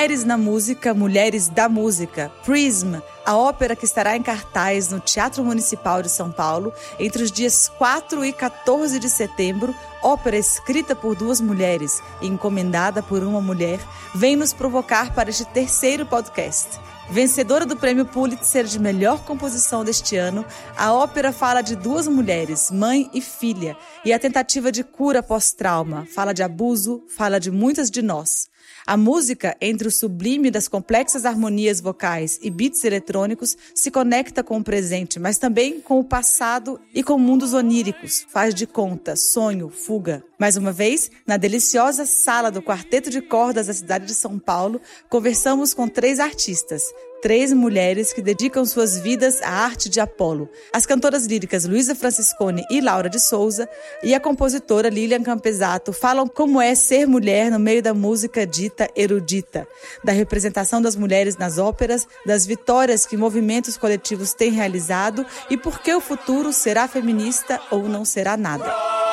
Mulheres na Música, Mulheres da Música, Prism, a ópera que estará em cartaz no Teatro Municipal de São Paulo entre os dias 4 e 14 de setembro, ópera escrita por duas mulheres e encomendada por uma mulher, vem nos provocar para este terceiro podcast. Vencedora do prêmio Pulitzer de melhor composição deste ano, a ópera fala de duas mulheres, mãe e filha, e a tentativa de cura pós-trauma. Fala de abuso, fala de muitas de nós. A música, entre o sublime das complexas harmonias vocais e beats eletrônicos, se conecta com o presente, mas também com o passado e com mundos oníricos. Faz de conta, sonho, fuga. Mais uma vez, na deliciosa sala do Quarteto de Cordas da cidade de São Paulo, conversamos com três artistas, três mulheres que dedicam suas vidas à arte de Apolo. As cantoras líricas Luísa Franciscone e Laura de Souza e a compositora Lilian Campesato falam como é ser mulher no meio da música dita erudita, da representação das mulheres nas óperas, das vitórias que movimentos coletivos têm realizado e por que o futuro será feminista ou não será nada.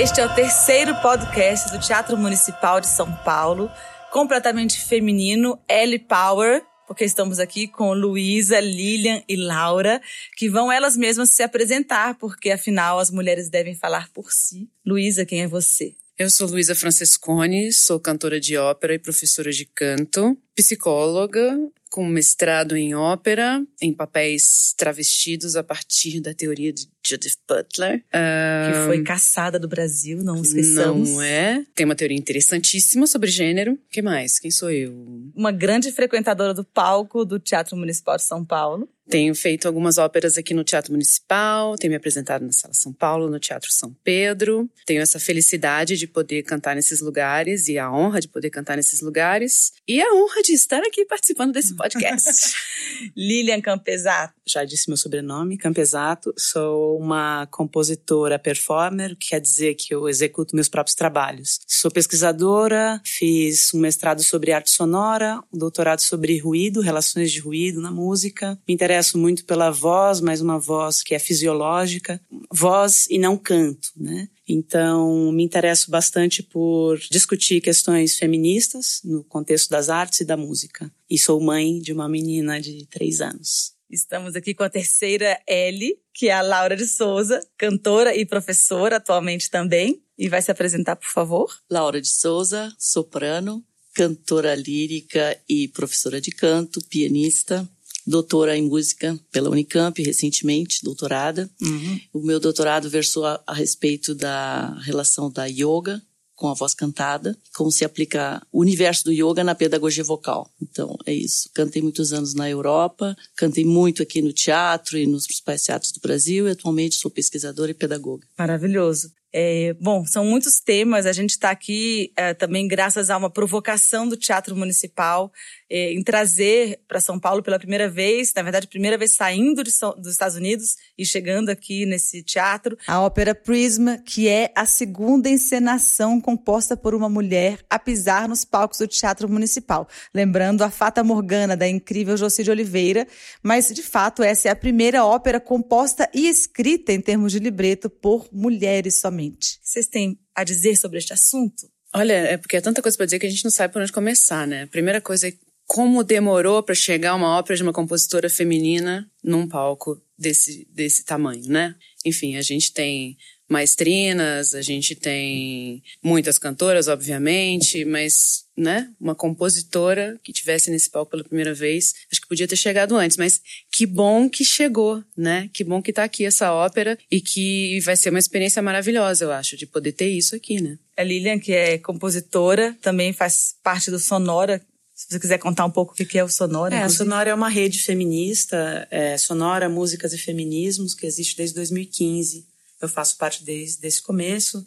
Este é o terceiro podcast do Teatro Municipal de São Paulo, completamente feminino, L Power, porque estamos aqui com Luísa, Lilian e Laura, que vão elas mesmas se apresentar, porque afinal as mulheres devem falar por si. Luísa, quem é você? Eu sou Luísa Francescone, sou cantora de ópera e professora de canto, psicóloga, com mestrado em ópera, em papéis travestidos a partir da teoria de Judith Butler. Que foi caçada do Brasil, não esqueçamos. Não é? Tem uma teoria interessantíssima sobre gênero. que mais? Quem sou eu? Uma grande frequentadora do palco do Teatro Municipal de São Paulo. Tenho feito algumas óperas aqui no Teatro Municipal, tenho me apresentado na Sala São Paulo, no Teatro São Pedro. Tenho essa felicidade de poder cantar nesses lugares e a honra de poder cantar nesses lugares. E a honra de estar aqui participando desse podcast. Lilian Campesato. Já disse meu sobrenome, Campesato. Sou uma compositora performer, que quer dizer que eu executo meus próprios trabalhos. Sou pesquisadora, fiz um mestrado sobre arte sonora, um doutorado sobre ruído, relações de ruído na música. Me interesso muito pela voz, mas uma voz que é fisiológica, voz e não canto, né? Então, me interesso bastante por discutir questões feministas no contexto das artes e da música. E sou mãe de uma menina de três anos. Estamos aqui com a terceira L, que é a Laura de Souza, cantora e professora atualmente também. E vai se apresentar, por favor. Laura de Souza, soprano, cantora lírica e professora de canto, pianista, doutora em música pela Unicamp, recentemente, doutorada. Uhum. O meu doutorado versou a, a respeito da relação da yoga com a voz cantada, como se aplica o universo do yoga na pedagogia vocal. Então, é isso. Cantei muitos anos na Europa, cantei muito aqui no teatro e nos principais teatros do Brasil e atualmente sou pesquisadora e pedagoga. Maravilhoso. É, bom, são muitos temas. A gente está aqui é, também graças a uma provocação do Teatro Municipal é, em trazer para São Paulo pela primeira vez, na verdade, primeira vez saindo São, dos Estados Unidos e chegando aqui nesse teatro, a ópera Prisma, que é a segunda encenação composta por uma mulher a pisar nos palcos do Teatro Municipal. Lembrando a Fata Morgana, da incrível Joci de Oliveira, mas de fato essa é a primeira ópera composta e escrita em termos de libreto por mulheres somente. Vocês têm a dizer sobre este assunto? Olha, é porque é tanta coisa para dizer que a gente não sabe por onde começar, né? Primeira coisa como demorou para chegar uma ópera de uma compositora feminina num palco desse, desse tamanho, né? Enfim, a gente tem maestrinas, a gente tem muitas cantoras, obviamente, mas, né, uma compositora que tivesse nesse palco pela primeira vez, acho que podia ter chegado antes, mas que bom que chegou, né? Que bom que tá aqui essa ópera e que vai ser uma experiência maravilhosa, eu acho, de poder ter isso aqui, né? A Lilian, que é compositora, também faz parte do Sonora, se você quiser contar um pouco o que é o Sonora. É, a Sonora é uma rede feminista, é, Sonora Músicas e Feminismos, que existe desde 2015. Eu faço parte desde esse começo.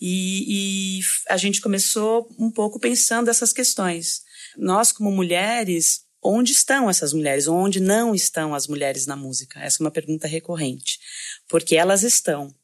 E, e a gente começou um pouco pensando essas questões. Nós, como mulheres, onde estão essas mulheres? Onde não estão as mulheres na música? Essa é uma pergunta recorrente. Porque elas estão,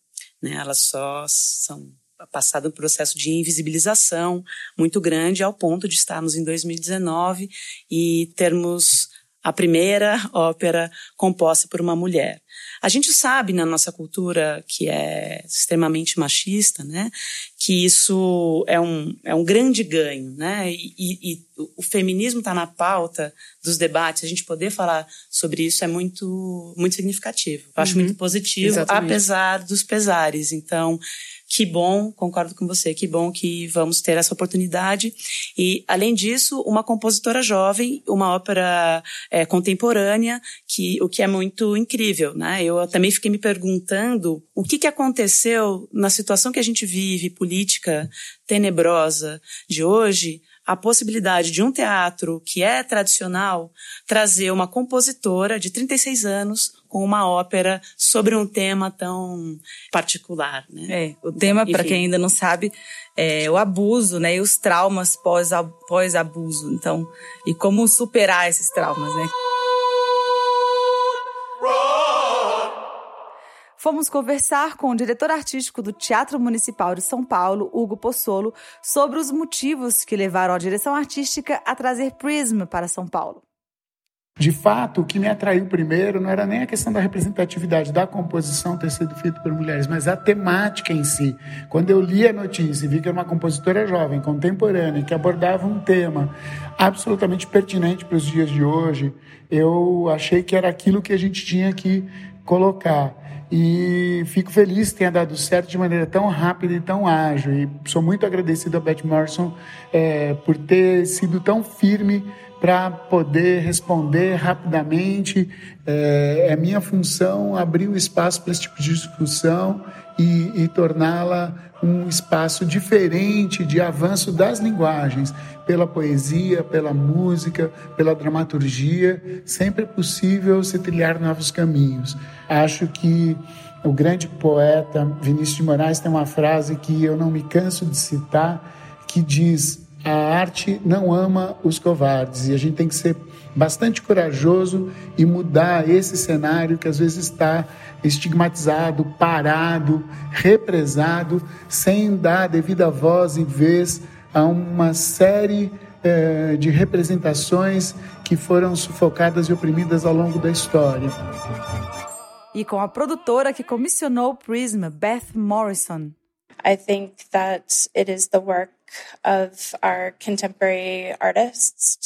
né? Elas só são passado um processo de invisibilização muito grande ao ponto de estarmos em 2019 e termos a primeira ópera composta por uma mulher. A gente sabe na nossa cultura que é extremamente machista, né, que isso é um, é um grande ganho, né, e, e o feminismo está na pauta dos debates, a gente poder falar sobre isso é muito, muito significativo. Eu acho uhum. muito positivo, Exatamente. apesar dos pesares. Então, que bom, concordo com você, que bom que vamos ter essa oportunidade. E, além disso, uma compositora jovem, uma ópera é, contemporânea, que, o que é muito incrível, né? Eu também fiquei me perguntando o que, que aconteceu na situação que a gente vive, política tenebrosa de hoje, a possibilidade de um teatro que é tradicional trazer uma compositora de 36 anos com uma ópera sobre um tema tão particular, né? É, o tema, para quem ainda não sabe, é o abuso, né? E os traumas pós-abuso. Então, e como superar esses traumas, né? fomos conversar com o diretor artístico do Teatro Municipal de São Paulo, Hugo Possolo, sobre os motivos que levaram a direção artística a trazer Prism para São Paulo. De fato, o que me atraiu primeiro não era nem a questão da representatividade da composição ter sido feita por mulheres, mas a temática em si. Quando eu li a notícia e vi que era uma compositora jovem, contemporânea, que abordava um tema absolutamente pertinente para os dias de hoje, eu achei que era aquilo que a gente tinha que colocar. E fico feliz que tenha dado certo de maneira tão rápida e tão ágil. E sou muito agradecido a Beth Morrison é, por ter sido tão firme para poder responder rapidamente. É, é, minha função abrir o espaço para esse tipo de discussão e, e torná-la um espaço diferente de avanço das linguagens, pela poesia, pela música, pela dramaturgia. Sempre é possível se trilhar novos caminhos. Acho que o grande poeta Vinícius de Moraes tem uma frase que eu não me canso de citar, que diz: a arte não ama os covardes e a gente tem que ser bastante corajoso e mudar esse cenário que às vezes está estigmatizado, parado, represado, sem dar devida voz e vez a uma série eh, de representações que foram sufocadas e oprimidas ao longo da história. E com a produtora que comissionou o Prism, Beth Morrison. I think that it is the work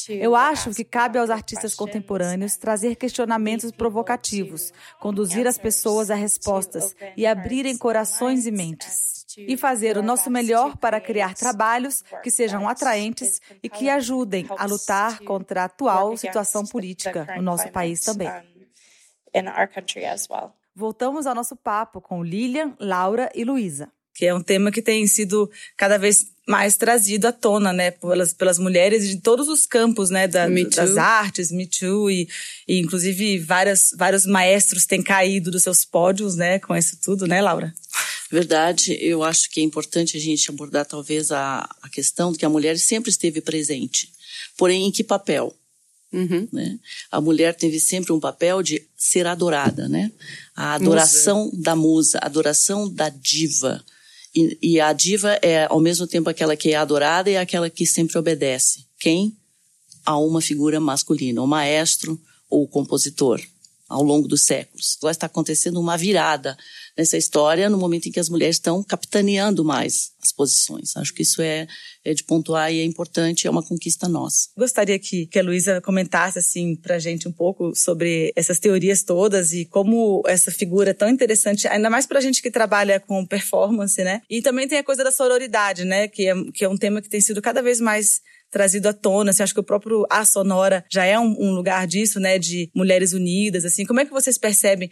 eu acho que cabe aos artistas contemporâneos trazer questionamentos provocativos, conduzir as pessoas a respostas e abrirem corações e mentes. E fazer o nosso melhor para criar trabalhos que sejam atraentes e que ajudem a lutar contra a atual situação política no nosso país também. Voltamos ao nosso papo com Lilian, Laura e Luísa que é um tema que tem sido cada vez mais trazido à tona, né, pelas, pelas mulheres de todos os campos, né, da, das artes, Me Too, e, e inclusive várias, vários maestros têm caído dos seus pódios, né, com isso tudo, né, Laura? Verdade, eu acho que é importante a gente abordar talvez a, a questão de que a mulher sempre esteve presente, porém em que papel? Uhum. Né? A mulher teve sempre um papel de ser adorada, né? A adoração musa. da musa, a adoração da diva, e, e, a diva é, ao mesmo tempo, aquela que é adorada e aquela que sempre obedece. Quem? A uma figura masculina, o maestro ou o compositor, ao longo dos séculos. Agora está acontecendo uma virada nessa história no momento em que as mulheres estão capitaneando mais as posições. Acho que isso é, é de pontuar e é importante, é uma conquista nossa. Gostaria que, que a Luísa comentasse assim pra gente um pouco sobre essas teorias todas e como essa figura é tão interessante, ainda mais pra gente que trabalha com performance, né? E também tem a coisa da sororidade, né? Que é, que é um tema que tem sido cada vez mais trazido à tona. Você acha que o próprio A Sonora já é um, um, lugar disso, né? De mulheres unidas, assim. Como é que vocês percebem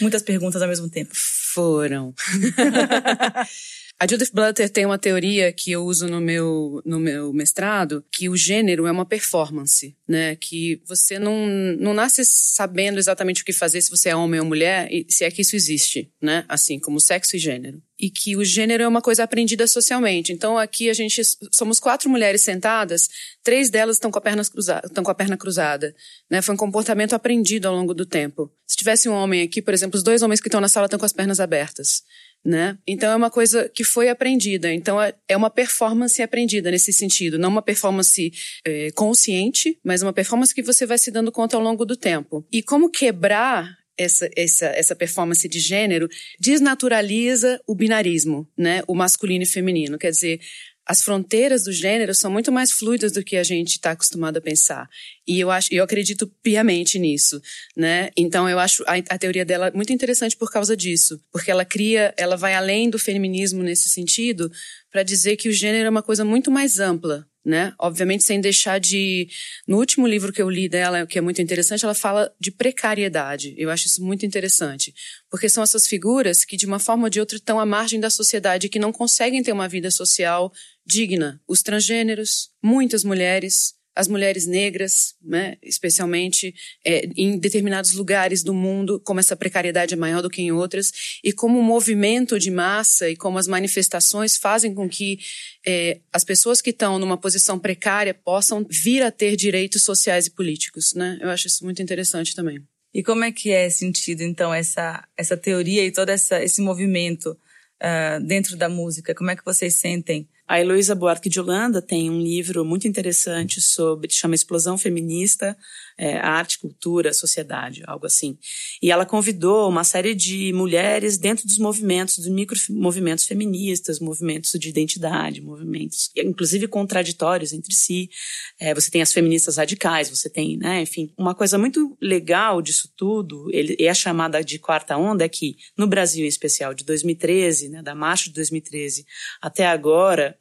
muitas perguntas ao mesmo tempo? Foram. A Judith Butler tem uma teoria que eu uso no meu, no meu mestrado, que o gênero é uma performance, né? Que você não, não nasce sabendo exatamente o que fazer se você é homem ou mulher, se é que isso existe, né? Assim, como sexo e gênero. E que o gênero é uma coisa aprendida socialmente. Então, aqui a gente somos quatro mulheres sentadas, três delas estão com a perna cruzada, estão com a perna cruzada, né? Foi um comportamento aprendido ao longo do tempo. Se tivesse um homem aqui, por exemplo, os dois homens que estão na sala estão com as pernas abertas. Né? Então é uma coisa que foi aprendida. Então é, é uma performance aprendida nesse sentido, não uma performance é, consciente, mas uma performance que você vai se dando conta ao longo do tempo. E como quebrar essa, essa, essa performance de gênero desnaturaliza o binarismo, né? O masculino e feminino. Quer dizer, as fronteiras do gênero são muito mais fluidas do que a gente está acostumado a pensar. E eu acho, eu acredito piamente nisso, né? Então eu acho a, a, teoria dela muito interessante por causa disso, porque ela cria, ela vai além do feminismo nesse sentido para dizer que o gênero é uma coisa muito mais ampla, né? Obviamente sem deixar de no último livro que eu li dela, que é muito interessante, ela fala de precariedade. Eu acho isso muito interessante, porque são essas figuras que de uma forma ou de outra estão à margem da sociedade que não conseguem ter uma vida social digna. Os transgêneros, muitas mulheres, as mulheres negras, né, especialmente é, em determinados lugares do mundo, como essa precariedade é maior do que em outras, e como o movimento de massa e como as manifestações fazem com que é, as pessoas que estão numa posição precária possam vir a ter direitos sociais e políticos. Né? Eu acho isso muito interessante também. E como é que é sentido, então, essa, essa teoria e todo essa, esse movimento uh, dentro da música? Como é que vocês sentem a Heloísa Buarque de Holanda tem um livro muito interessante sobre, chama Explosão Feminista, é, Arte, Cultura, Sociedade, algo assim. E ela convidou uma série de mulheres dentro dos movimentos, dos micromovimentos feministas, movimentos de identidade, movimentos, inclusive contraditórios entre si. É, você tem as feministas radicais, você tem, né, enfim, uma coisa muito legal disso tudo, ele é chamada de quarta onda, é que no Brasil em especial, de 2013, né, da marcha de 2013 até agora,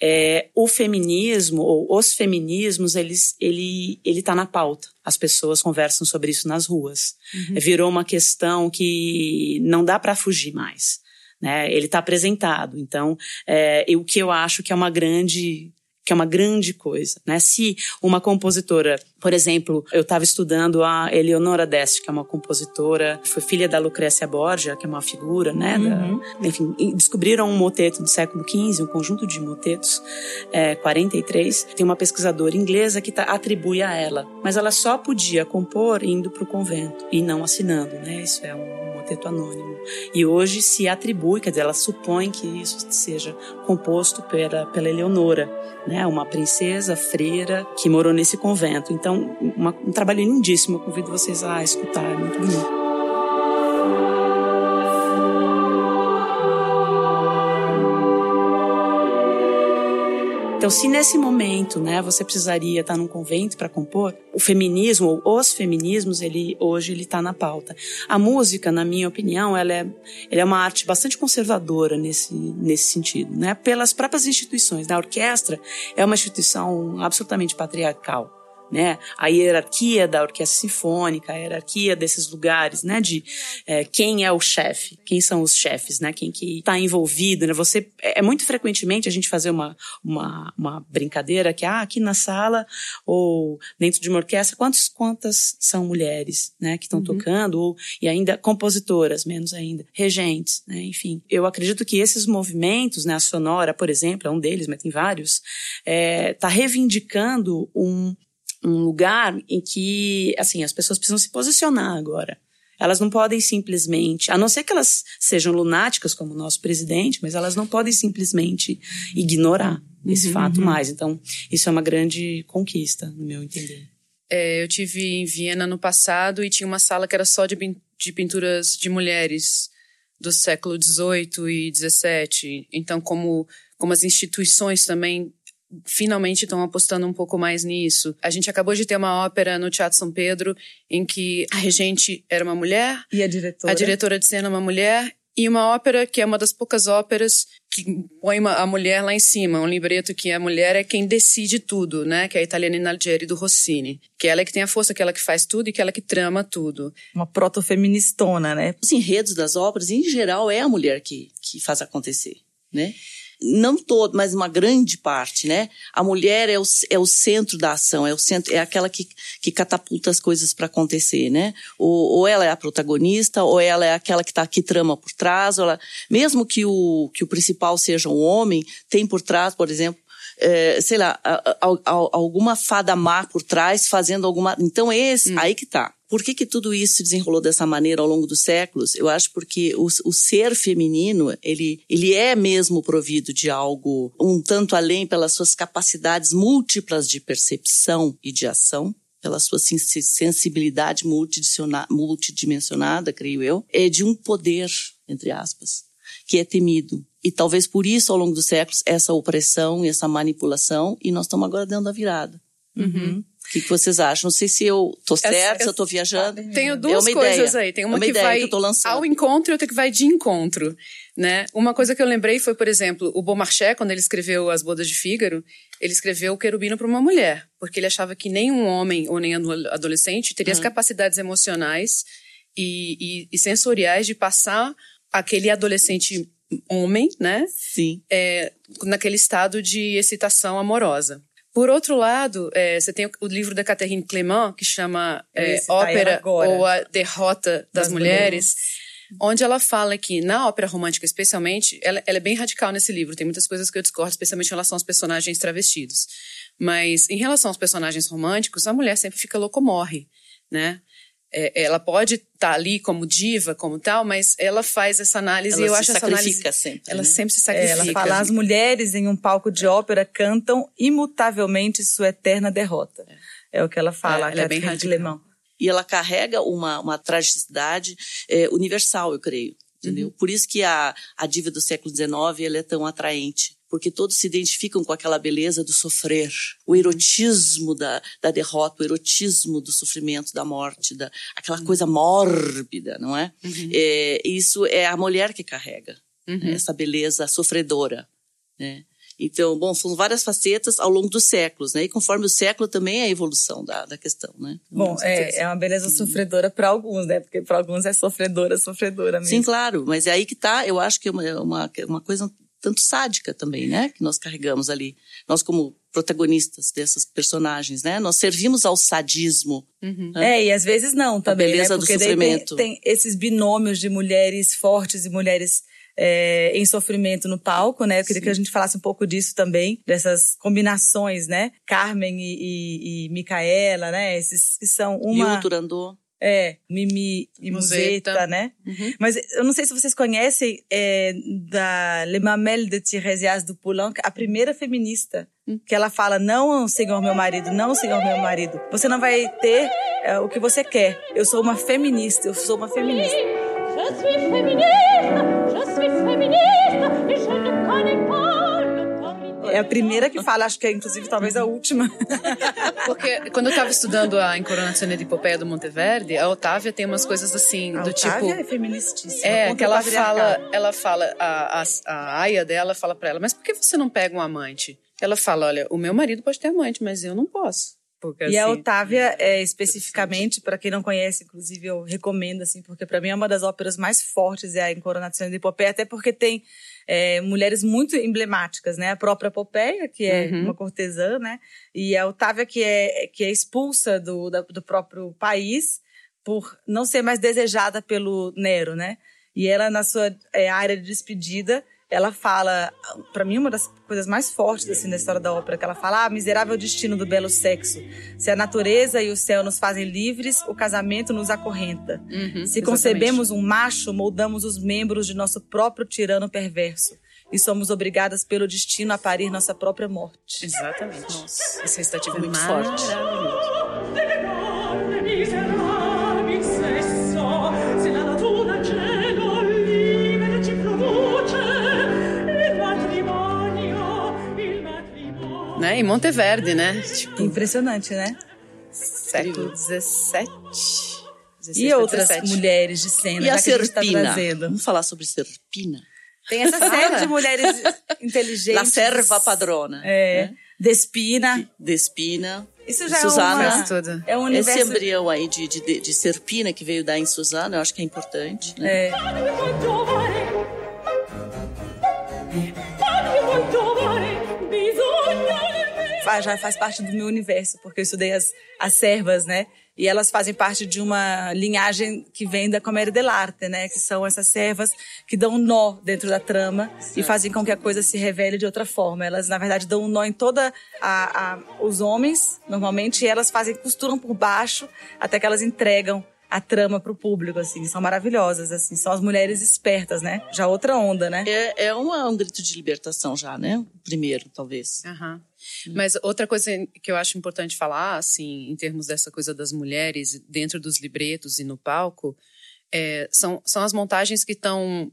é, o feminismo ou os feminismos eles ele ele está na pauta. As pessoas conversam sobre isso nas ruas. Uhum. É, virou uma questão que não dá para fugir mais né? Ele está apresentado. Então é, o que eu acho que é uma grande que é uma grande coisa, né? Se uma compositora, por exemplo, eu estava estudando a Eleonora Deste, que é uma compositora, foi filha da Lucrécia Borgia, que é uma figura, né? Uhum. Da, enfim, descobriram um moteto do século XV, um conjunto de motetos, é, 43. Tem uma pesquisadora inglesa que tá, atribui a ela, mas ela só podia compor indo para o convento e não assinando, né? Isso é um moteto anônimo. E hoje se atribui, quer dizer, ela supõe que isso seja composto pela, pela Eleonora, né? Uma princesa freira que morou nesse convento. Então, uma, um trabalho lindíssimo. Eu convido vocês a escutar, é muito bonito. Então, se nesse momento, né, você precisaria estar num convento para compor, o feminismo ou os feminismos, ele hoje ele está na pauta. A música, na minha opinião, ela é, ela é uma arte bastante conservadora nesse nesse sentido, né? Pelas próprias instituições. A orquestra é uma instituição absolutamente patriarcal né? A hierarquia da orquestra sinfônica, a hierarquia desses lugares, né? De é, quem é o chefe, quem são os chefes, né? Quem que está envolvido, né? Você é, é muito frequentemente a gente fazer uma, uma, uma brincadeira que ah, aqui na sala ou dentro de uma orquestra quantos quantas são mulheres, né? Que estão uhum. tocando ou e ainda compositoras, menos ainda, regentes, né? Enfim, eu acredito que esses movimentos, né? A sonora, por exemplo, é um deles, mas tem vários, está é, tá reivindicando um um lugar em que, assim, as pessoas precisam se posicionar agora. Elas não podem simplesmente, a não ser que elas sejam lunáticas, como o nosso presidente, mas elas não podem simplesmente ignorar esse uhum, fato uhum. mais. Então, isso é uma grande conquista, no meu entender. É, eu tive em Viena no passado e tinha uma sala que era só de, de pinturas de mulheres do século XVIII e XVII. Então, como, como as instituições também finalmente estão apostando um pouco mais nisso. A gente acabou de ter uma ópera no Teatro São Pedro em que a regente era uma mulher e a diretora, a diretora de cena uma mulher e uma ópera que é uma das poucas óperas que põe uma, a mulher lá em cima, um libreto que a mulher é quem decide tudo, né? Que é a italiana Inalgeri do Rossini, que ela é que tem a força, que ela que faz tudo e que ela que trama tudo. Uma proto-feministona, né? Os enredos das óperas, em geral, é a mulher que, que faz acontecer, né? Não todo, mas uma grande parte, né? A mulher é o, é o centro da ação, é o centro, é aquela que, que catapulta as coisas para acontecer, né? Ou, ou ela é a protagonista, ou ela é aquela que está aqui trama por trás, ela, mesmo que o, que o principal seja um homem, tem por trás, por exemplo, é, sei lá, a, a, a, alguma fada má por trás fazendo alguma. Então, esse, hum. aí que tá. Por que, que tudo isso se desenrolou dessa maneira ao longo dos séculos? Eu acho porque o, o, ser feminino, ele, ele é mesmo provido de algo um tanto além pelas suas capacidades múltiplas de percepção e de ação, pela sua sensibilidade multidimensionada, creio eu, é de um poder, entre aspas, que é temido. E talvez por isso, ao longo dos séculos, essa opressão e essa manipulação, e nós estamos agora dando a virada. Uhum. O que, que, vocês acham? Não sei se eu tô certo, se eu tô viajando. Tenho duas é coisas ideia. aí. Tem uma, é uma que vai que ao encontro e outra que vai de encontro, né? Uma coisa que eu lembrei foi, por exemplo, o Beaumarchais, quando ele escreveu As Bodas de Fígaro, ele escreveu o querubino para uma mulher, porque ele achava que nenhum homem ou nem adolescente teria uhum. as capacidades emocionais e, e, e sensoriais de passar aquele adolescente homem, né? Sim. É, naquele estado de excitação amorosa. Por outro lado, é, você tem o, o, livro da Catherine Clément, que chama é, Ópera ou a Derrota das, das mulheres, mulheres, onde ela fala que, na ópera romântica especialmente, ela, ela, é bem radical nesse livro. Tem muitas coisas que eu discordo, especialmente em relação aos personagens travestidos. Mas, em relação aos personagens românticos, a mulher sempre fica louco morre, né? É, ela pode estar tá ali como diva, como tal, mas ela faz essa análise ela e eu acho essa análise. Sempre, ela né? sempre se sacrifica. É, ela fala: as mulheres em um palco de ópera cantam imutavelmente sua eterna derrota. É, é o que ela fala, é, ela é bem radical. E ela carrega uma, uma tragicidade é, universal, eu creio. Entendeu? Uhum. Por isso que a, a diva do século XIX ela é tão atraente porque todos se identificam com aquela beleza do sofrer, o erotismo da, da derrota, o erotismo do sofrimento, da morte, da, aquela uhum. coisa mórbida, não é? Uhum. é? Isso é a mulher que carrega uhum. né? essa beleza sofredora, né? Então, bom, são várias facetas ao longo dos séculos, né? E conforme o século também é a evolução da, da questão, né? Então, bom, é, é uma beleza sofredora para alguns, né? Porque para alguns é sofredora, sofredora mesmo. Sim, claro, mas é aí que tá, eu acho que é uma, uma, uma coisa tanto sádica também, né? Que nós carregamos ali. Nós como protagonistas dessas personagens, né? Nós servimos ao sadismo. Uhum. Né? É, e às vezes não também, a beleza né? Porque do sofrimento. Tem, tem, esses binômios de mulheres fortes e mulheres é, em sofrimento no palco, né? Eu queria Sim. que a gente falasse um pouco disso também, dessas combinações, né? Carmen e, e, e Micaela, né? Esses que são uma... E o Turandot. É, Mimi e Museta, Museta né? Uhum. Mas eu não sei se vocês conhecem é, da Le Mamelle de Thérèse do Poulenc, a primeira feminista, uhum. que ela fala, não, senhor meu marido, não, senhor meu marido, você não vai ter é, o que você quer. Eu sou uma feminista, eu sou uma feminista. Féministe, je suis é a primeira que fala, acho que é inclusive talvez a última. Porque quando eu estava estudando a Incoronazione de Epopeia do Monteverdi, a Otávia tem umas coisas assim, a do Otávia tipo. é feministíssima. É, que ela fala, ela fala, a, a, a aia dela fala para ela, mas por que você não pega um amante? Ela fala, olha, o meu marido pode ter amante, mas eu não posso. E assim, a Otávia, é, especificamente, para quem não conhece, inclusive eu recomendo, assim, porque para mim é uma das óperas mais fortes, é a Incoronazione de Epopeia, até porque tem é, mulheres muito emblemáticas, né? A própria Popeia, que é uhum. uma cortesã, né? E a Otávia, que é, que é expulsa do, da, do próprio país por não ser mais desejada pelo Nero, né? E ela, na sua é, área de despedida, ela fala, para mim, uma das coisas mais fortes assim, da história da ópera, que ela fala: ah, miserável destino do belo sexo. Se a natureza e o céu nos fazem livres, o casamento nos acorrenta. Uhum, Se concebemos um macho, moldamos os membros de nosso próprio tirano perverso. E somos obrigadas pelo destino a parir nossa própria morte. Exatamente. Nossa, esse recitativo é muito forte. Né? Em Monteverde, né? Tipo, Impressionante, né? Século XVII. E outras 17. mulheres de cena, e a tá Serpina. Tá Vamos falar sobre Serpina. Tem essa série de mulheres inteligentes. La serva padrona. É. Né? Despina. Despina. Isso já Suzana, é, uma, é um universo... Esse embrião aí de, de, de Serpina que veio dar em Suzana, eu acho que é importante. Né? É. já faz parte do meu universo, porque eu estudei as, as servas, né? E elas fazem parte de uma linhagem que vem da Comédia dell'arte, né? Que são essas servas que dão um nó dentro da trama certo. e fazem com que a coisa se revele de outra forma. Elas, na verdade, dão um nó em toda a, a os homens, normalmente, e elas fazem costuram por baixo até que elas entregam a trama para o público, assim, são maravilhosas, assim, são as mulheres espertas, né? Já outra onda, né? É, é uma, um grito de libertação já, né? Primeiro, talvez. Uhum. Mas outra coisa que eu acho importante falar, assim, em termos dessa coisa das mulheres dentro dos libretos e no palco, é, são, são as montagens que estão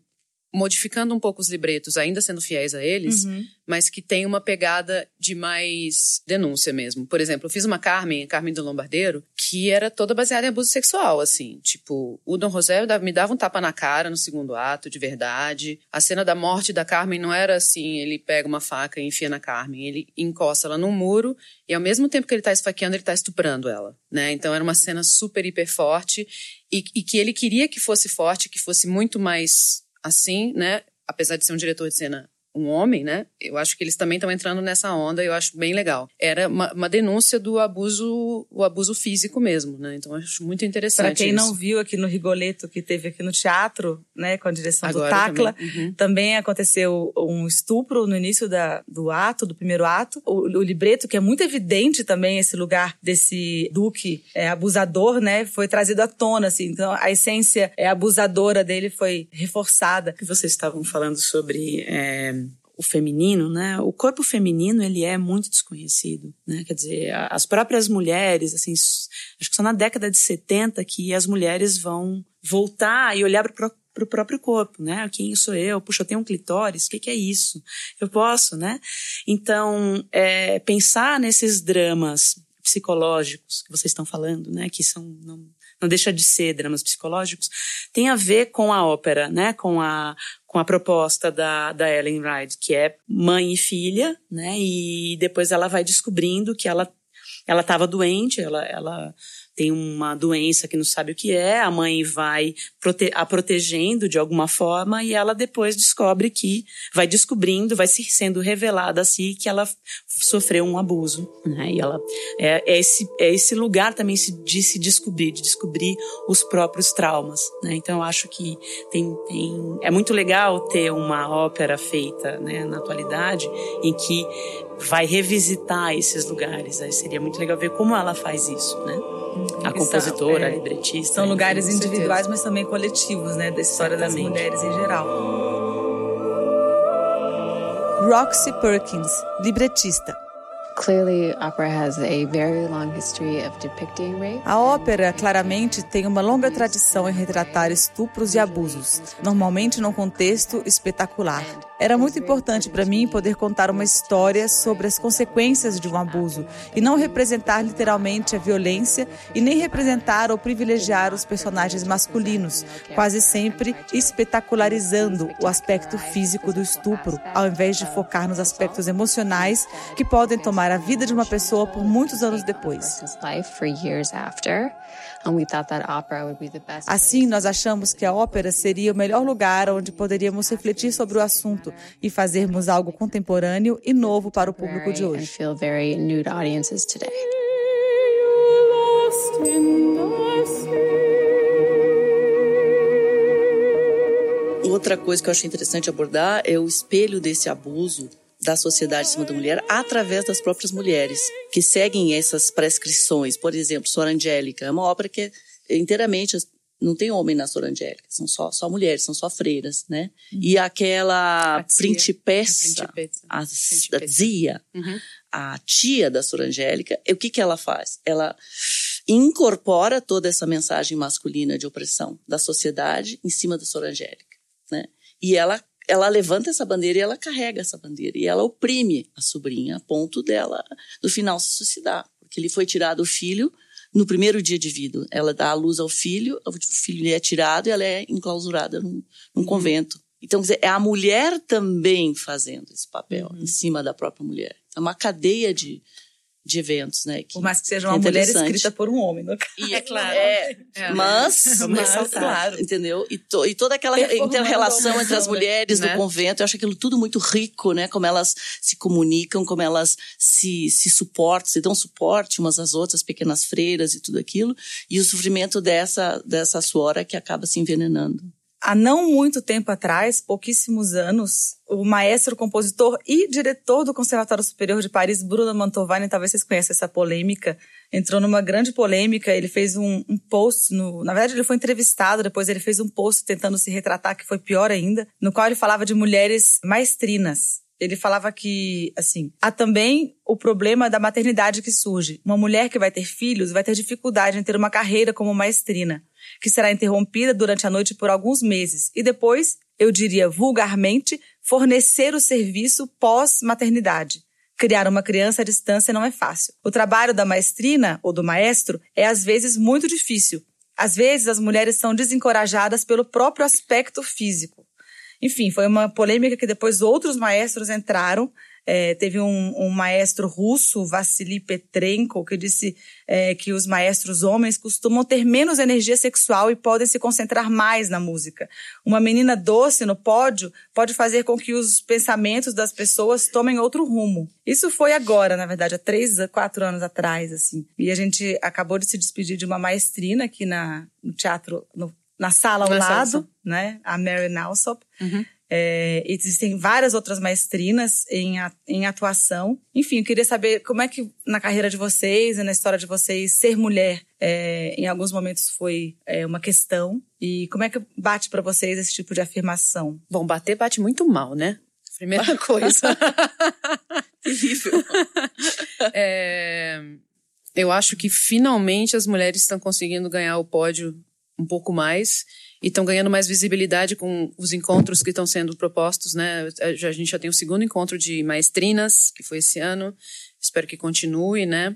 modificando um pouco os libretos, ainda sendo fiéis a eles, uhum. mas que tem uma pegada de mais denúncia mesmo. Por exemplo, eu fiz uma Carmen, Carmen do Lombardeiro, que era toda baseada em abuso sexual, assim. Tipo, o Dom José me dava um tapa na cara no segundo ato, de verdade. A cena da morte da Carmen não era assim, ele pega uma faca e enfia na Carmen. Ele encosta ela num muro e ao mesmo tempo que ele tá esfaqueando, ele tá estuprando ela, né? Então era uma cena super, hiper forte e, e que ele queria que fosse forte, que fosse muito mais assim, né? Apesar de ser um diretor de cena um homem, né? Eu acho que eles também estão entrando nessa onda eu acho bem legal. Era uma, uma, denúncia do abuso, o abuso físico mesmo, né? Então eu acho muito interessante. Para quem isso. não viu aqui no Rigoleto que teve aqui no teatro, né, com a direção Agora do Tacla, também. Uhum. também. aconteceu um estupro no início da, do ato, do primeiro ato. O, o, libreto que é muito evidente também esse lugar desse duque é, abusador, né, foi trazido à tona, assim. Então a essência é, abusadora dele foi reforçada. Que vocês estavam falando sobre é o feminino, né? O corpo feminino ele é muito desconhecido, né? Quer dizer, as próprias mulheres, assim, acho que só na década de 70 que as mulheres vão voltar e olhar para o próprio corpo, né? Quem sou eu? Puxa, eu tenho um clitóris, o que, que, é isso? Eu posso, né? Então, é, pensar nesses dramas psicológicos que vocês estão falando, né? Que são não, não deixa de ser dramas psicológicos, tem a ver com a ópera, né? Com a com a proposta da, da Ellen Ride, que é mãe e filha, né? E depois ela vai descobrindo que ela ela estava doente, ela, ela tem uma doença que não sabe o que é, a mãe vai prote a protegendo de alguma forma e ela depois descobre que, vai descobrindo, vai se sendo revelada a si que ela sofreu um abuso, né? E ela, é, é esse, é esse lugar também de se descobrir, de descobrir os próprios traumas, né? Então eu acho que tem, tem, é muito legal ter uma ópera feita, né, na atualidade, em que vai revisitar esses lugares. Aí seria muito legal ver como ela faz isso, né? A compositora, são, é, a libretista. São lugares individuais, mas também coletivos, né? Da história Exatamente. das mulheres em geral. Roxy Perkins, libretista. A ópera claramente tem uma longa tradição em retratar estupros e abusos, normalmente num contexto espetacular. Era muito importante para mim poder contar uma história sobre as consequências de um abuso e não representar literalmente a violência e nem representar ou privilegiar os personagens masculinos, quase sempre espetacularizando o aspecto físico do estupro, ao invés de focar nos aspectos emocionais que podem tomar a vida de uma pessoa por muitos anos depois. Assim, nós achamos que a ópera seria o melhor lugar onde poderíamos refletir sobre o assunto e fazermos algo contemporâneo e novo para o público de hoje. Outra coisa que eu acho interessante abordar é o espelho desse abuso da sociedade em cima da mulher através das próprias mulheres, que seguem essas prescrições. Por exemplo, Sora Angélica é uma obra que é inteiramente não tem homem na Sora Angélica, são só, só mulheres, são só freiras, né? Uhum. E aquela a principessa, a, a, Zia, uhum. a tia da Sora Angélica, o que que ela faz? Ela incorpora toda essa mensagem masculina de opressão da sociedade em cima da Sora Angélica, né? E ela ela levanta essa bandeira e ela carrega essa bandeira e ela oprime a sobrinha a ponto dela no final se suicidar, porque lhe foi tirado o filho no primeiro dia de vida. Ela dá a luz ao filho, o filho lhe é tirado e ela é enclausurada num, num uhum. convento. Então, quer dizer, é a mulher também fazendo esse papel uhum. em cima da própria mulher. É uma cadeia de, de eventos, né? Que, por mais que seja uma é mulher escrita por um homem, no caso. E é claro. É, é, mas, mas claro, entendeu? E, to, e toda aquela inter-relação entre as mulheres né? do convento, eu acho aquilo tudo muito rico, né? Como elas se comunicam, como elas se, se suportam, se dão suporte umas às outras, pequenas freiras e tudo aquilo. E o sofrimento dessa, dessa suora que acaba se envenenando há não muito tempo atrás, pouquíssimos anos, o maestro, compositor e diretor do Conservatório Superior de Paris, Bruno Mantovani, talvez vocês conheçam essa polêmica, entrou numa grande polêmica. Ele fez um, um, post, no, na verdade, ele foi entrevistado, depois ele fez um post tentando se retratar, que foi pior ainda, no qual ele falava de mulheres maestrinas. Ele falava que, assim, há também o problema da maternidade que surge. Uma mulher que vai ter filhos vai ter dificuldade em ter uma carreira como maestrina que será interrompida durante a noite por alguns meses e depois, eu diria vulgarmente, fornecer o serviço pós-maternidade. Criar uma criança à distância não é fácil. O trabalho da maestrina ou do maestro é às vezes muito difícil. Às vezes as mulheres são desencorajadas pelo próprio aspecto físico. Enfim, foi uma polêmica que depois outros maestros entraram é, teve um, um, maestro russo, Vassili Petrenko, que disse é, que os maestros homens costumam ter menos energia sexual e podem se concentrar mais na música. Uma menina doce no pódio pode fazer com que os pensamentos das pessoas tomem outro rumo. Isso foi agora, na verdade, há três, quatro anos atrás, assim. E a gente acabou de se despedir de uma maestrina aqui na, no teatro, no, na sala ao lado, né? A Mary Nalsop. Uhum. É, existem várias outras maestrinas em, em atuação. Enfim, eu queria saber como é que na carreira de vocês e na história de vocês ser mulher é, em alguns momentos foi é, uma questão e como é que bate para vocês esse tipo de afirmação? Bom, bater bate muito mal, né? Primeira coisa. Terrível. é, eu acho que finalmente as mulheres estão conseguindo ganhar o pódio um pouco mais e estão ganhando mais visibilidade com os encontros que estão sendo propostos, né? A gente já tem o segundo encontro de maestrinas, que foi esse ano, espero que continue, né?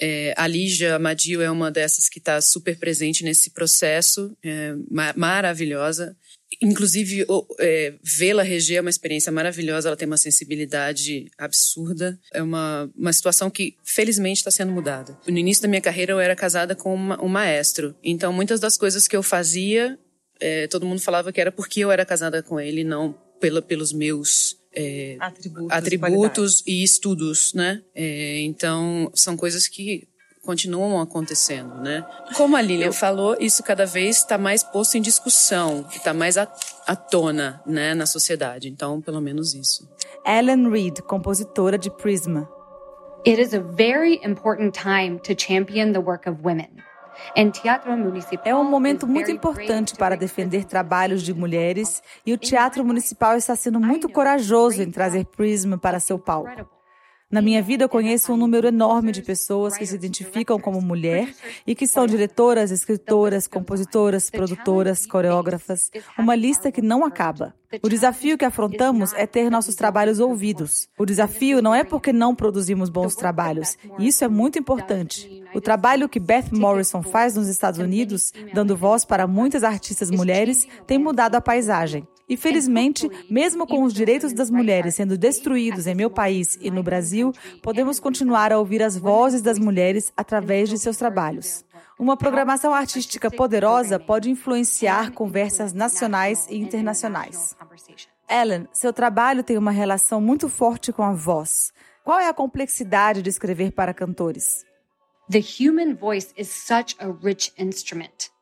É, a Lígia Amadil é uma dessas que está super presente nesse processo, é, maravilhosa. Inclusive, é, vê-la reger é uma experiência maravilhosa, ela tem uma sensibilidade absurda. É uma, uma situação que, felizmente, está sendo mudada. No início da minha carreira, eu era casada com uma, um maestro. Então, muitas das coisas que eu fazia é, todo mundo falava que era porque eu era casada com ele, não pela, pelos meus é, atributos, atributos e, estudos, né? É, então, são coisas que continuam acontecendo, né? Como a Lilian falou, isso cada vez está mais posto em discussão, está mais à, à tona, né, na sociedade. Então, pelo menos isso. Ellen Reed, compositora de Prisma. It is a very important time to champion the work of women. É um momento muito importante para defender trabalhos de mulheres e o Teatro Municipal está sendo muito corajoso em trazer Prism para seu palco. Na minha vida, eu conheço um número enorme de pessoas que se identificam como mulher e que são diretoras, escritoras, compositoras, produtoras, coreógrafas, uma lista que não acaba. O desafio que afrontamos é ter nossos trabalhos ouvidos. O desafio não é porque não produzimos bons trabalhos, e isso é muito importante. O trabalho que Beth Morrison faz nos Estados Unidos, dando voz para muitas artistas mulheres, tem mudado a paisagem. E felizmente, mesmo com os direitos das mulheres sendo destruídos em meu país e no Brasil, podemos continuar a ouvir as vozes das mulheres através de seus trabalhos. Uma programação artística poderosa pode influenciar conversas nacionais e internacionais. Ellen, seu trabalho tem uma relação muito forte com a voz. Qual é a complexidade de escrever para cantores? The human voice is such a rich instrument.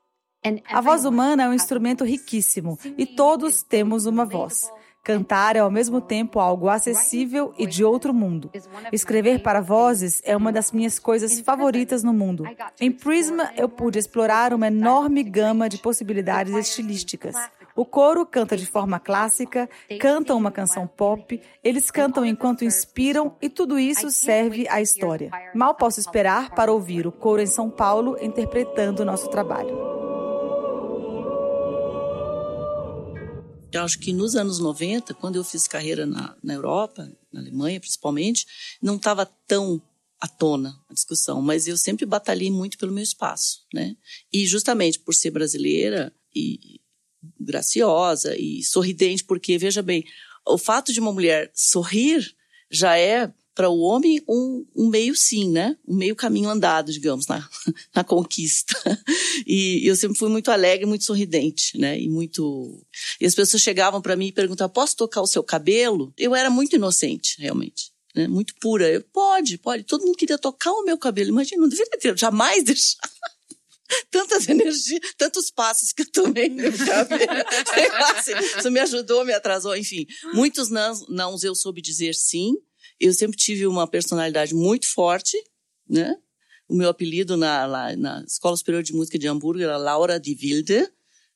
A voz humana é um instrumento riquíssimo e todos temos uma voz. Cantar é ao mesmo tempo algo acessível e de outro mundo. Escrever para vozes é uma das minhas coisas favoritas no mundo. Em Prisma, eu pude explorar uma enorme gama de possibilidades estilísticas. O coro canta de forma clássica, canta uma canção pop, eles cantam enquanto inspiram e tudo isso serve à história. Mal posso esperar para ouvir o coro em São Paulo interpretando o nosso trabalho. Eu acho que nos anos 90, quando eu fiz carreira na, na Europa, na Alemanha principalmente, não estava tão à tona a discussão, mas eu sempre batalhei muito pelo meu espaço, né? E justamente por ser brasileira e graciosa e sorridente, porque veja bem, o fato de uma mulher sorrir já é para o homem um, um, meio sim, né? Um meio caminho andado, digamos, na, na conquista. E eu sempre fui muito alegre, muito sorridente, né? E muito. E as pessoas chegavam para mim e perguntavam: posso tocar o seu cabelo? Eu era muito inocente, realmente. Né? Muito pura. Eu, pode, pode. Todo mundo queria tocar o meu cabelo. Imagina, não deveria ter, jamais deixar tantas energias, tantos passos que eu tomei no cabelo. assim, isso me ajudou, me atrasou, enfim. Muitos não, não eu soube dizer sim. Eu sempre tive uma personalidade muito forte, né? O meu apelido na, lá, na Escola Superior de Música de Hamburgo era Laura de Wilde,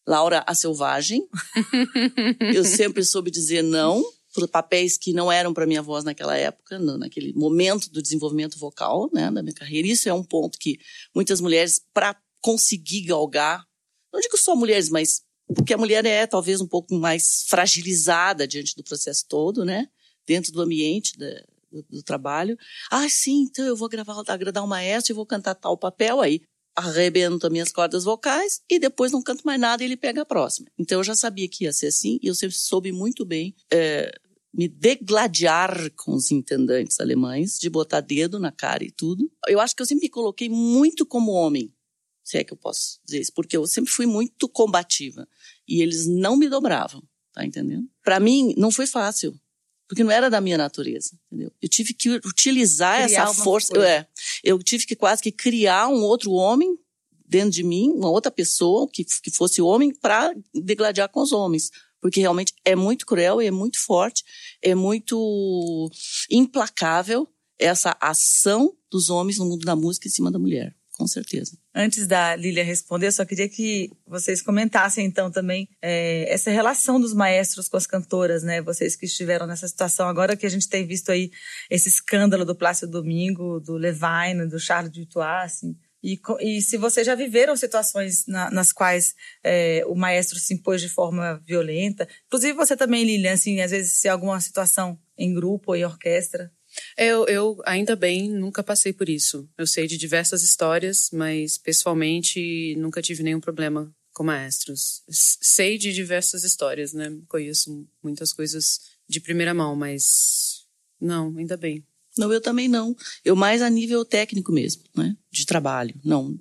Laura a Selvagem. eu sempre soube dizer não para papéis que não eram para minha voz naquela época, naquele momento do desenvolvimento vocal, né, da minha carreira. Isso é um ponto que muitas mulheres, para conseguir galgar, não digo só mulheres, mas porque a mulher é talvez um pouco mais fragilizada diante do processo todo, né, dentro do ambiente da, do, do, trabalho. Ah, sim, então eu vou gravar, agradar o maestro e vou cantar tal papel aí. Arrebento as minhas cordas vocais e depois não canto mais nada e ele pega a próxima. Então eu já sabia que ia ser assim e eu sempre soube muito bem é, me degladiar com os intendantes alemães, de botar dedo na cara e tudo. Eu acho que eu sempre me coloquei muito como homem, se é que eu posso dizer isso, porque eu sempre fui muito combativa e eles não me dobravam, tá entendendo? Para mim não foi fácil, porque não era da minha natureza, entendeu? Eu tive que utilizar criar essa força, é, eu tive que quase que criar um outro homem dentro de mim, uma outra pessoa que, que fosse homem para degladiar com os homens. Porque realmente é muito cruel e é muito forte, é muito implacável essa ação dos homens no mundo da música em cima da mulher, com certeza. Antes da Lília responder, eu só queria que vocês comentassem então também é, essa relação dos maestros com as cantoras, né? Vocês que estiveram nessa situação agora que a gente tem visto aí esse escândalo do Plácido Domingo, do Levine, do Charles Dutoit, assim, e, e se vocês já viveram situações na, nas quais é, o maestro se impôs de forma violenta, inclusive você também, Lilian, assim, às vezes se alguma situação em grupo ou em orquestra. Eu, eu ainda bem nunca passei por isso. Eu sei de diversas histórias, mas pessoalmente nunca tive nenhum problema com maestros. Sei de diversas histórias, né? Conheço muitas coisas de primeira mão, mas não, ainda bem. Não, eu também não. Eu mais a nível técnico mesmo, né? De trabalho. Não.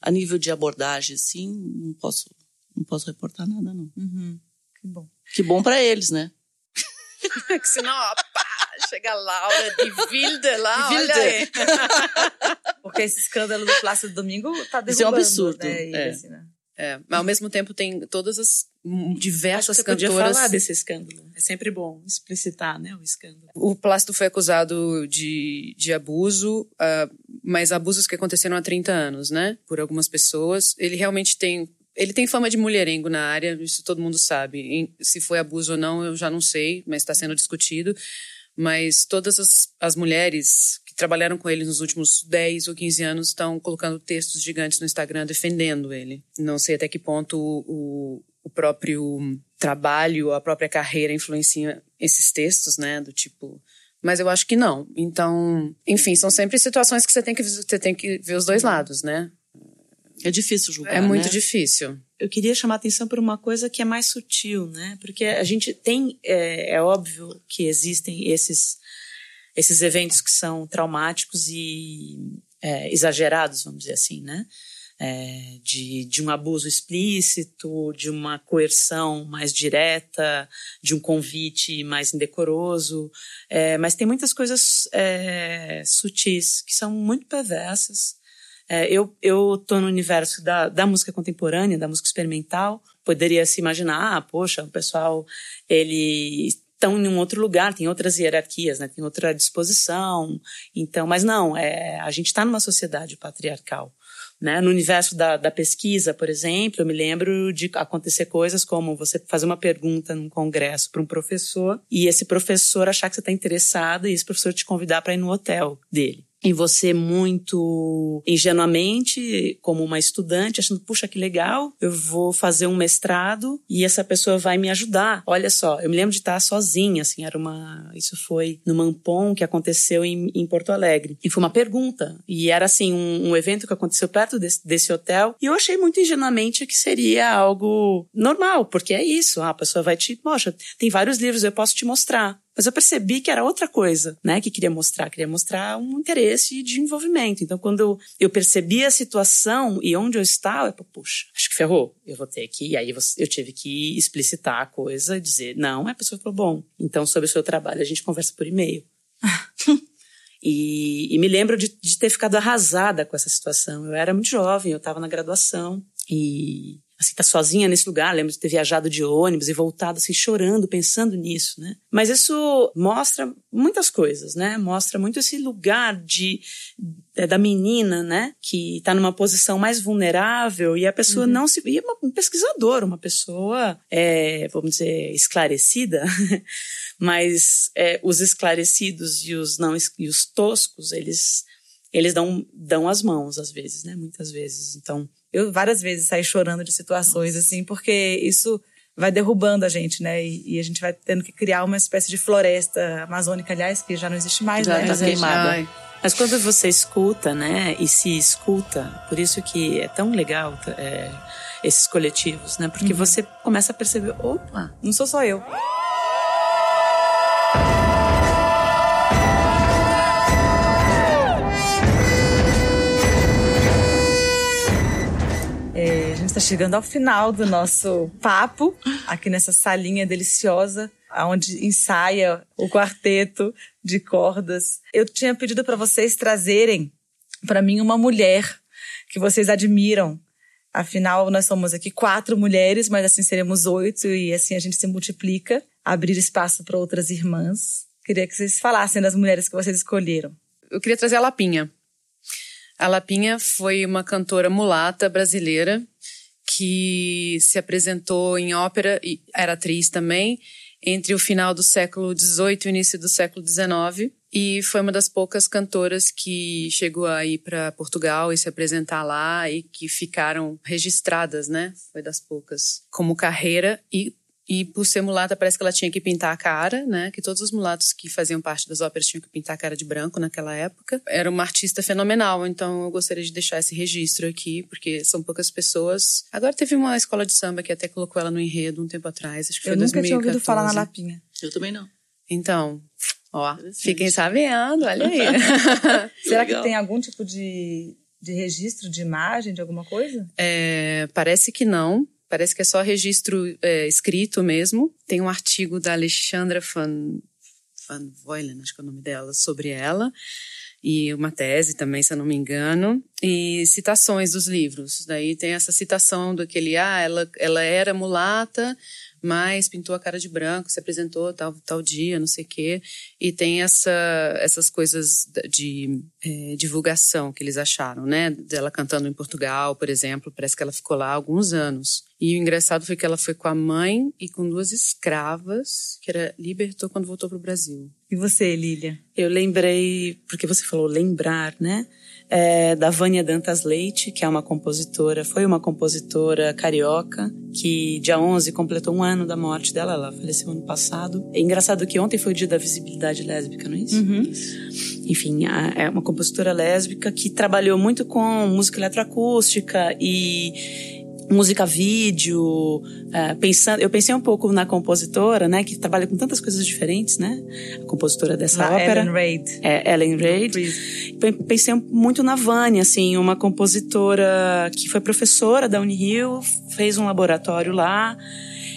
A nível de abordagem, assim, não posso, não posso reportar nada, não. Uhum. Que bom. Que bom para eles, né? que senão, pá, chega a Laura de Wilde lá, de Wilde. olha aí. Porque esse escândalo do Plácido Domingo tá derrubando, Isso é um absurdo. Né? É. Assim, né? É, mas ao mesmo tempo tem todas as diversas Acho que você cantoras. Podia falar desse escândalo. É sempre bom explicitar, né, o escândalo. O Plácido foi acusado de, de abuso, uh, mas abusos que aconteceram há 30 anos, né, por algumas pessoas. Ele realmente tem ele tem fama de mulherengo na área, isso todo mundo sabe. Se foi abuso ou não, eu já não sei, mas está sendo discutido. Mas todas as, as mulheres que trabalharam com ele nos últimos 10 ou 15 anos estão colocando textos gigantes no Instagram defendendo ele. Não sei até que ponto o, o próprio trabalho, a própria carreira influencia esses textos, né? Do tipo. Mas eu acho que não. Então, enfim, são sempre situações que você tem que, você tem que ver os dois lados, né? É difícil julgar. É muito né? difícil. Eu queria chamar a atenção por uma coisa que é mais sutil, né? Porque a gente tem, é, é óbvio que existem esses esses eventos que são traumáticos e é, exagerados, vamos dizer assim, né? É, de, de um abuso explícito, de uma coerção mais direta, de um convite mais indecoroso. É, mas tem muitas coisas é, sutis que são muito perversas. É, eu, eu tô no universo da, da música contemporânea, da música experimental. Poderia se imaginar, ah, poxa, o pessoal, ele estão em um outro lugar, tem outras hierarquias, né? tem outra disposição. Então, mas não, é, a gente está numa sociedade patriarcal. Né? No universo da, da pesquisa, por exemplo, eu me lembro de acontecer coisas como você fazer uma pergunta num congresso para um professor e esse professor achar que você está interessado e esse professor te convidar para ir no hotel dele e você muito ingenuamente, como uma estudante, achando, puxa, que legal, eu vou fazer um mestrado e essa pessoa vai me ajudar. Olha só, eu me lembro de estar sozinha, assim, era uma. Isso foi no Mampon que aconteceu em, em Porto Alegre. E foi uma pergunta. E era assim, um, um evento que aconteceu perto desse, desse, hotel. E eu achei muito ingenuamente que seria algo normal, porque é isso. Ah, a pessoa vai te. Poxa, tem vários livros, eu posso te mostrar Mas eu percebi que era outra coisa, né? Que queria mostrar. Queria mostrar um interesse de envolvimento. Então, quando eu percebi a situação e onde eu estava, eu, puxa, acho que ferrou. Eu vou ter que. E aí eu tive que explicitar a coisa, dizer, não. A pessoa falou, bom, então sobre o seu trabalho a gente conversa por e-mail. e, e, me lembro de, de ter ficado arrasada com essa situação. Eu era muito jovem, eu estava na graduação. E assim, tá sozinha nesse lugar. Lembro de ter viajado de ônibus e voltado assim, chorando, pensando nisso, né? Mas isso mostra muitas coisas, né? Mostra muito esse lugar de, é, da menina, né? Que tá numa posição mais vulnerável e a pessoa uhum. não se... E uma, um pesquisador, uma pessoa, é, vamos dizer, esclarecida, mas é, os esclarecidos e os não e os toscos, eles eles dão, dão as mãos às vezes, né? Muitas vezes. Então, eu várias vezes saí chorando de situações Nossa. assim, porque isso vai derrubando a gente, né? E, e, a gente vai tendo que criar uma espécie de floresta amazônica, aliás, que já não existe mais, já né? Tá queimada. Mas quando você escuta, né, e se escuta, por isso que é tão legal é, esses coletivos, né? Porque uhum. você começa a perceber, opa, não sou só eu. Está chegando ao final do nosso papo, aqui nessa salinha deliciosa, onde ensaia o quarteto de cordas. Eu tinha pedido para vocês trazerem para mim uma mulher que vocês admiram. Afinal, nós somos aqui quatro mulheres, mas assim seremos oito e assim a gente se multiplica, abrir espaço para outras irmãs. Queria que vocês falassem das mulheres que vocês escolheram. Eu queria trazer a Lapinha. A Lapinha foi uma cantora mulata brasileira que se apresentou em ópera e era atriz também entre o final do século XVIII e o início do século XIX e foi uma das poucas cantoras que chegou a ir para Portugal e se apresentar lá e que ficaram registradas, né? Foi das poucas como carreira e e por ser mulata, parece que ela tinha que pintar a cara, né? Que todos os mulatos que faziam parte das óperas tinham que pintar a cara de branco naquela época. Era uma artista fenomenal, então eu gostaria de deixar esse registro aqui, porque são poucas pessoas. Agora teve uma escola de samba que até colocou ela no enredo um tempo atrás, acho que eu foi Eu nunca 2014. tinha ouvido falar na Lapinha. Eu também não. Então, ó, fiquem sabendo, olha aí. Será que tem algum tipo de, de registro de imagem de alguma coisa? É, parece que não. Parece que é só registro é, escrito mesmo. Tem um artigo da Alexandra Van, Van Voilen, acho que é o nome dela, sobre ela. E uma tese também, se eu não me engano. E citações dos livros. Daí tem essa citação do aquele, ah, ela, ela era mulata, mas pintou a cara de branco, se apresentou tal, tal dia, não sei o quê. E tem essa, essas coisas de é, divulgação que eles acharam, né? Dela cantando em Portugal, por exemplo. Parece que ela ficou lá há alguns anos. E o engraçado foi que ela foi com a mãe e com duas escravas, que ela libertou quando voltou para o Brasil. E você, Lília? Eu lembrei, porque você falou lembrar, né? É, da Vânia Dantas Leite, que é uma compositora, foi uma compositora carioca, que dia 11 completou um ano da morte dela, ela faleceu ano passado. É engraçado que ontem foi o dia da visibilidade lésbica, não é isso? Uhum. Enfim, é uma compositora lésbica que trabalhou muito com música eletroacústica e música vídeo, uh, pensando, eu pensei um pouco na compositora, né, que trabalha com tantas coisas diferentes, né, a compositora dessa na ópera, Ellen Reid, é Ellen Reid. Pensei muito na Vânia, assim, uma compositora que foi professora da Unirio, fez um laboratório lá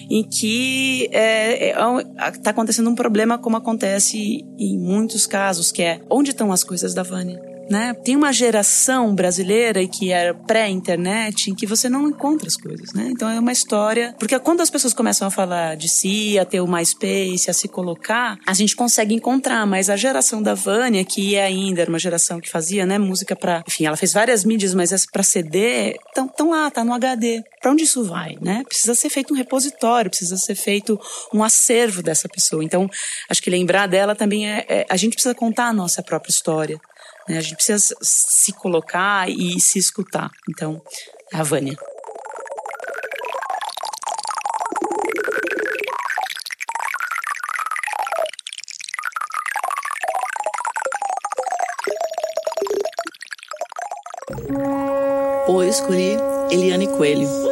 em que está é, é, tá acontecendo um problema como acontece em muitos casos, que é onde estão as coisas da Vânia? Né? Tem uma geração brasileira que era pré-internet em que você não encontra as coisas, né? Então é uma história, porque quando as pessoas começam a falar de si, a ter o MySpace, a se colocar, a gente consegue encontrar, mas a geração da Vânia, que é ainda era uma geração que fazia, né, música para, enfim, ela fez várias mídias, mas essa para CD, estão tão lá, tá no HD. Para onde isso vai, né? Precisa ser feito um repositório, precisa ser feito um acervo dessa pessoa. Então, acho que lembrar dela também é, é a gente precisa contar a nossa própria história. Né? A gente precisa se colocar e se escutar. Então, a Vânia. Eu escolhi Eliane Coelho.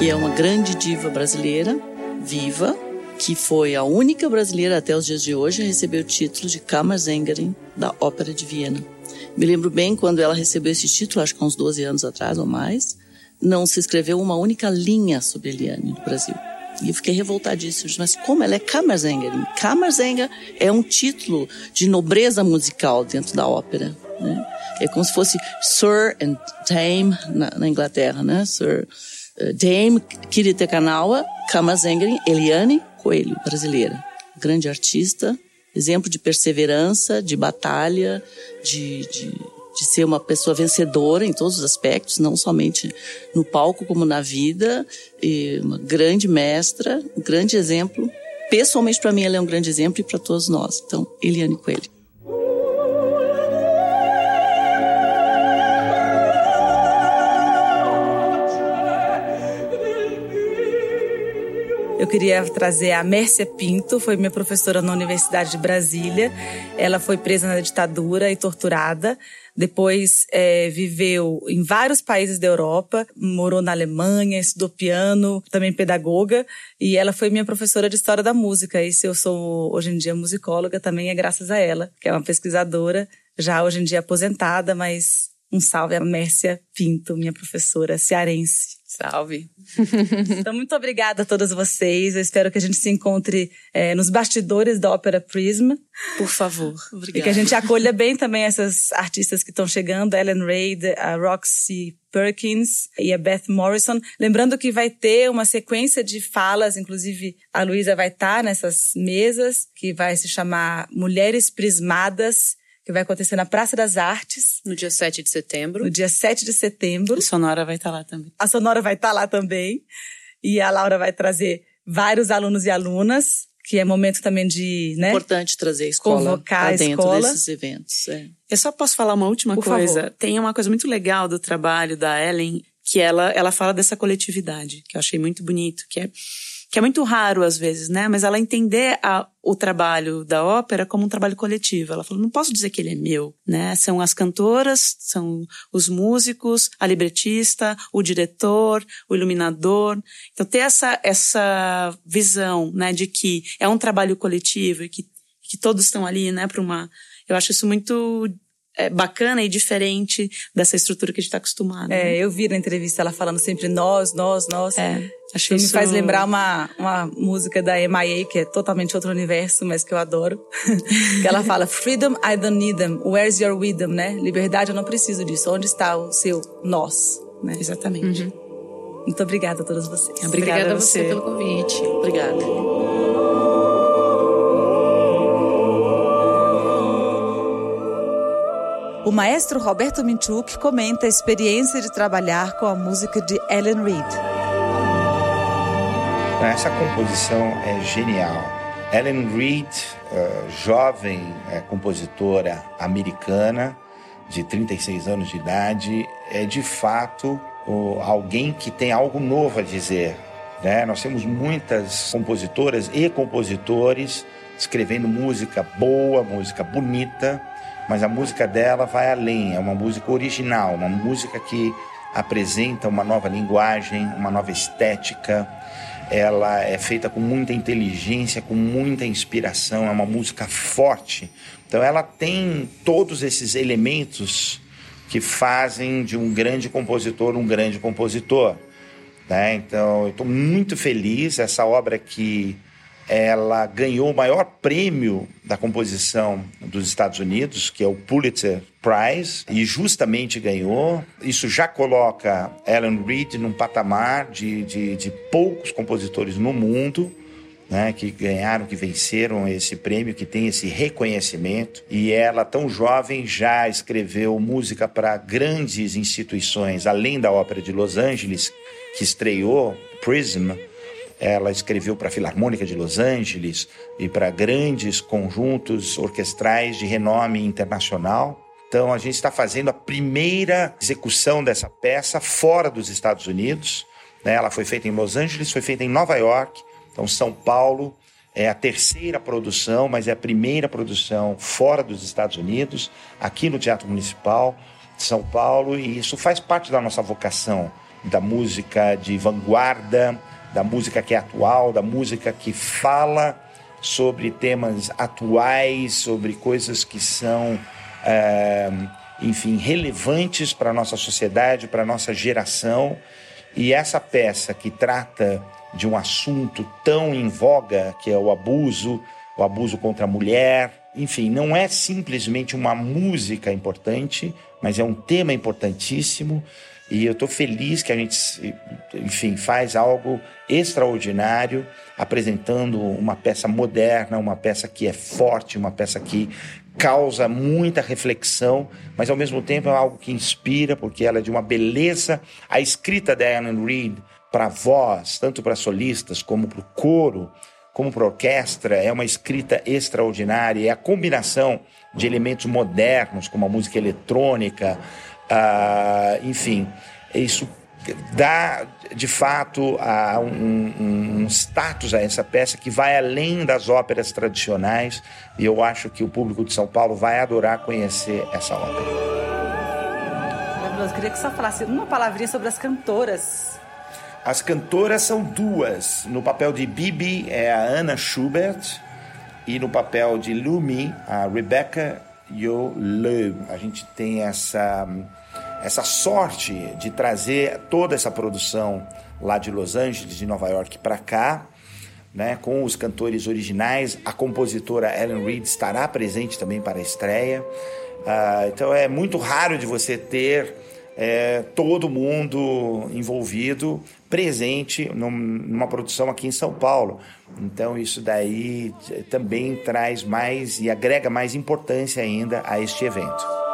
que é uma grande diva brasileira, viva, que foi a única brasileira até os dias de hoje a receber o título de Kammersängerin da Ópera de Viena. Me lembro bem quando ela recebeu esse título, acho que há uns 12 anos atrás ou mais, não se escreveu uma única linha sobre Eliane no Brasil. E eu fiquei revoltadíssima. Mas como ela é Kammersängerin? Kammersänger é um título de nobreza musical dentro da ópera. Né? É como se fosse Sir and Dame na, na Inglaterra, né? Sir uh, Dame Kirite Kanawa, Kammersängerin Eliane Coelho, brasileira. Grande artista, exemplo de perseverança, de batalha, de, de de ser uma pessoa vencedora em todos os aspectos, não somente no palco como na vida, e uma grande mestra, um grande exemplo. Pessoalmente para mim ela é um grande exemplo e para todos nós. Então, Eliane Coelho. Eu queria trazer a Mércia Pinto, foi minha professora na Universidade de Brasília. Ela foi presa na ditadura e torturada. Depois é, viveu em vários países da Europa, morou na Alemanha, estudou piano, também pedagoga, e ela foi minha professora de história da música. E se eu sou hoje em dia musicóloga, também é graças a ela, que é uma pesquisadora, já hoje em dia aposentada, mas um salve a Mércia Pinto, minha professora cearense. Salve. então, muito obrigada a todas vocês. Eu espero que a gente se encontre é, nos bastidores da Ópera Prism. Por favor. Obrigada. E que a gente acolha bem também essas artistas que estão chegando, Ellen Reid, a Roxy Perkins e a Beth Morrison. Lembrando que vai ter uma sequência de falas, inclusive a Luísa vai estar nessas mesas, que vai se chamar Mulheres Prismadas que vai acontecer na Praça das Artes. No dia 7 de setembro. No dia 7 de setembro. A Sonora vai estar lá também. A Sonora vai estar lá também. E a Laura vai trazer vários alunos e alunas, que é momento também de, né? Importante trazer a escola convocar a dentro escola. desses eventos. É. Eu só posso falar uma última Por coisa. favor. Tem uma coisa muito legal do trabalho da Ellen, que ela, ela fala dessa coletividade, que eu achei muito bonito, que é que é muito raro às vezes, né? Mas ela entender a, o trabalho da ópera como um trabalho coletivo. Ela falou, não posso dizer que ele é meu, né? São as cantoras, são os músicos, a libretista, o diretor, o iluminador. Então ter essa essa visão, né, de que é um trabalho coletivo e que que todos estão ali, né, para uma eu acho isso muito bacana e diferente dessa estrutura que a gente está acostumado. É, né? eu vi na entrevista ela falando sempre nós, nós, nós. É, acho Que me isso- faz lembrar uma, uma música da MIA, que é totalmente outro universo, mas que eu adoro. que ela fala, Freedom, I don't need them. Where's your wisdom, né? Liberdade, eu não preciso disso. Onde está o seu nós? Né? Exatamente. Muito obrigada a todos vocês. Obrigada Obrigada a a você você. pelo convite. Obrigada. O maestro Roberto Minchuk comenta a experiência de trabalhar com a música de Ellen Reid. Essa composição é genial. Ellen Reid, eh, jovem eh, compositora americana de 36 anos de idade, é de fato alguém que tem algo novo a dizer. né? Nós temos muitas compositoras e compositores escrevendo música boa, música bonita, mas a música dela vai além, é uma música original, uma música que apresenta uma nova linguagem, uma nova estética, ela é feita com muita inteligência, com muita inspiração, é uma música forte. Então ela tem todos esses elementos que fazem de um grande compositor um grande compositor. Né? Então eu estou muito feliz. Essa obra que ela ganhou o maior prêmio da composição dos Estados Unidos, que é o Pulitzer Prize, e justamente ganhou. Isso já coloca Ellen Reid num patamar de, de, de poucos compositores no mundo. Né, que ganharam, que venceram esse prêmio, que tem esse reconhecimento. E ela, tão jovem, já escreveu música para grandes instituições, além da Ópera de Los Angeles, que estreou Prism, ela escreveu para a Filarmônica de Los Angeles e para grandes conjuntos orquestrais de renome internacional. Então a gente está fazendo a primeira execução dessa peça fora dos Estados Unidos. né? Ela foi feita em Los Angeles, foi feita em Nova York. Então São Paulo é a terceira produção, mas é a primeira produção fora dos Estados Unidos, aqui no Teatro Municipal de São Paulo, e isso faz parte da nossa vocação da música de vanguarda, da música que é atual, da música que fala sobre temas atuais, sobre coisas que são, é, enfim, relevantes para a nossa sociedade, para a nossa geração. E essa peça que trata de um assunto tão em voga, que é o abuso, o abuso contra a mulher, enfim, não é simplesmente uma música importante, mas é um tema importantíssimo. E eu estou feliz que a gente, enfim, faz algo extraordinário, apresentando uma peça moderna, uma peça que é forte, uma peça que causa muita reflexão, mas ao mesmo tempo é algo que inspira, porque ela é de uma beleza. A escrita da Ellen Reed para voz, tanto para solistas como para o coro, como para orquestra, é uma escrita extraordinária. É a combinação de elementos modernos, como a música eletrônica, uh, enfim, isso dá de fato uh, um, um, status a essa peça que vai além das óperas tradicionais e eu acho que o público de São Paulo vai adorar conhecer essa ópera. Eu queria que você falasse uma palavrinha sobre as cantoras as cantoras são duas. No papel de Bibi é a Anna Schubert e no papel de Lumi a Rebecca Yo A gente tem essa essa sorte de trazer toda essa produção lá de Los Angeles, de Nova York para cá, né, com os cantores originais. A compositora Ellen Reed estará presente também para a estreia. Uh, então é muito raro de você ter é, todo mundo envolvido, presente numa produção aqui em São Paulo. Então isso daí também traz mais e agrega mais importância ainda a este evento.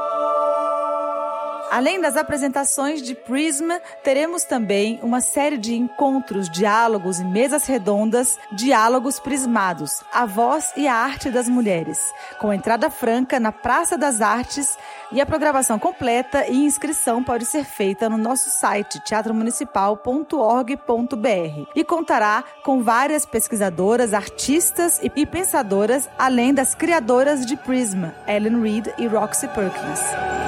Além das apresentações de Prisma, teremos também uma série de encontros, diálogos e mesas redondas, diálogos prismados, a voz e a arte das mulheres, com entrada franca na Praça das Artes e a programação completa e inscrição pode ser feita no nosso site teatromunicipal.org.br e contará com várias pesquisadoras, artistas e pensadoras, além das criadoras de Prisma, Ellen Reed e Roxy Perkins.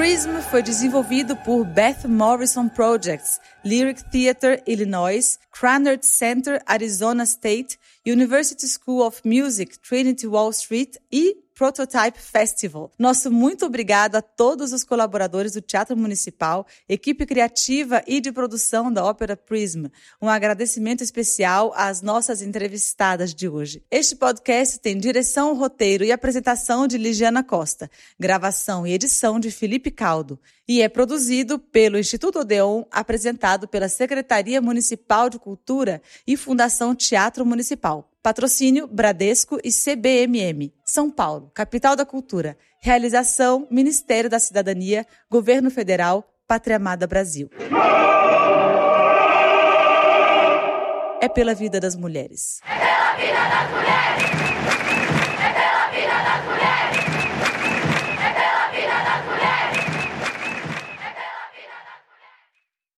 Prism foi desenvolvido por Beth Morrison Projects, Lyric Theatre Illinois, Krannert Center Arizona State, University School of Music Trinity Wall Street e Prototype Festival. Nosso muito obrigado a todos os colaboradores do Teatro Municipal, equipe criativa e de produção da Ópera Prism. Um agradecimento especial às nossas entrevistadas de hoje. Este podcast tem direção, roteiro e apresentação de Ligiana Costa, gravação e edição de Felipe Caldo e é produzido pelo Instituto Odeon, apresentado pela Secretaria Municipal de Cultura e Fundação Teatro Municipal. Patrocínio Bradesco e CBMM. São Paulo, capital da cultura. Realização Ministério da Cidadania, Governo Federal, Pátria Amada Brasil. É pela vida das mulheres. É pela vida das mulheres.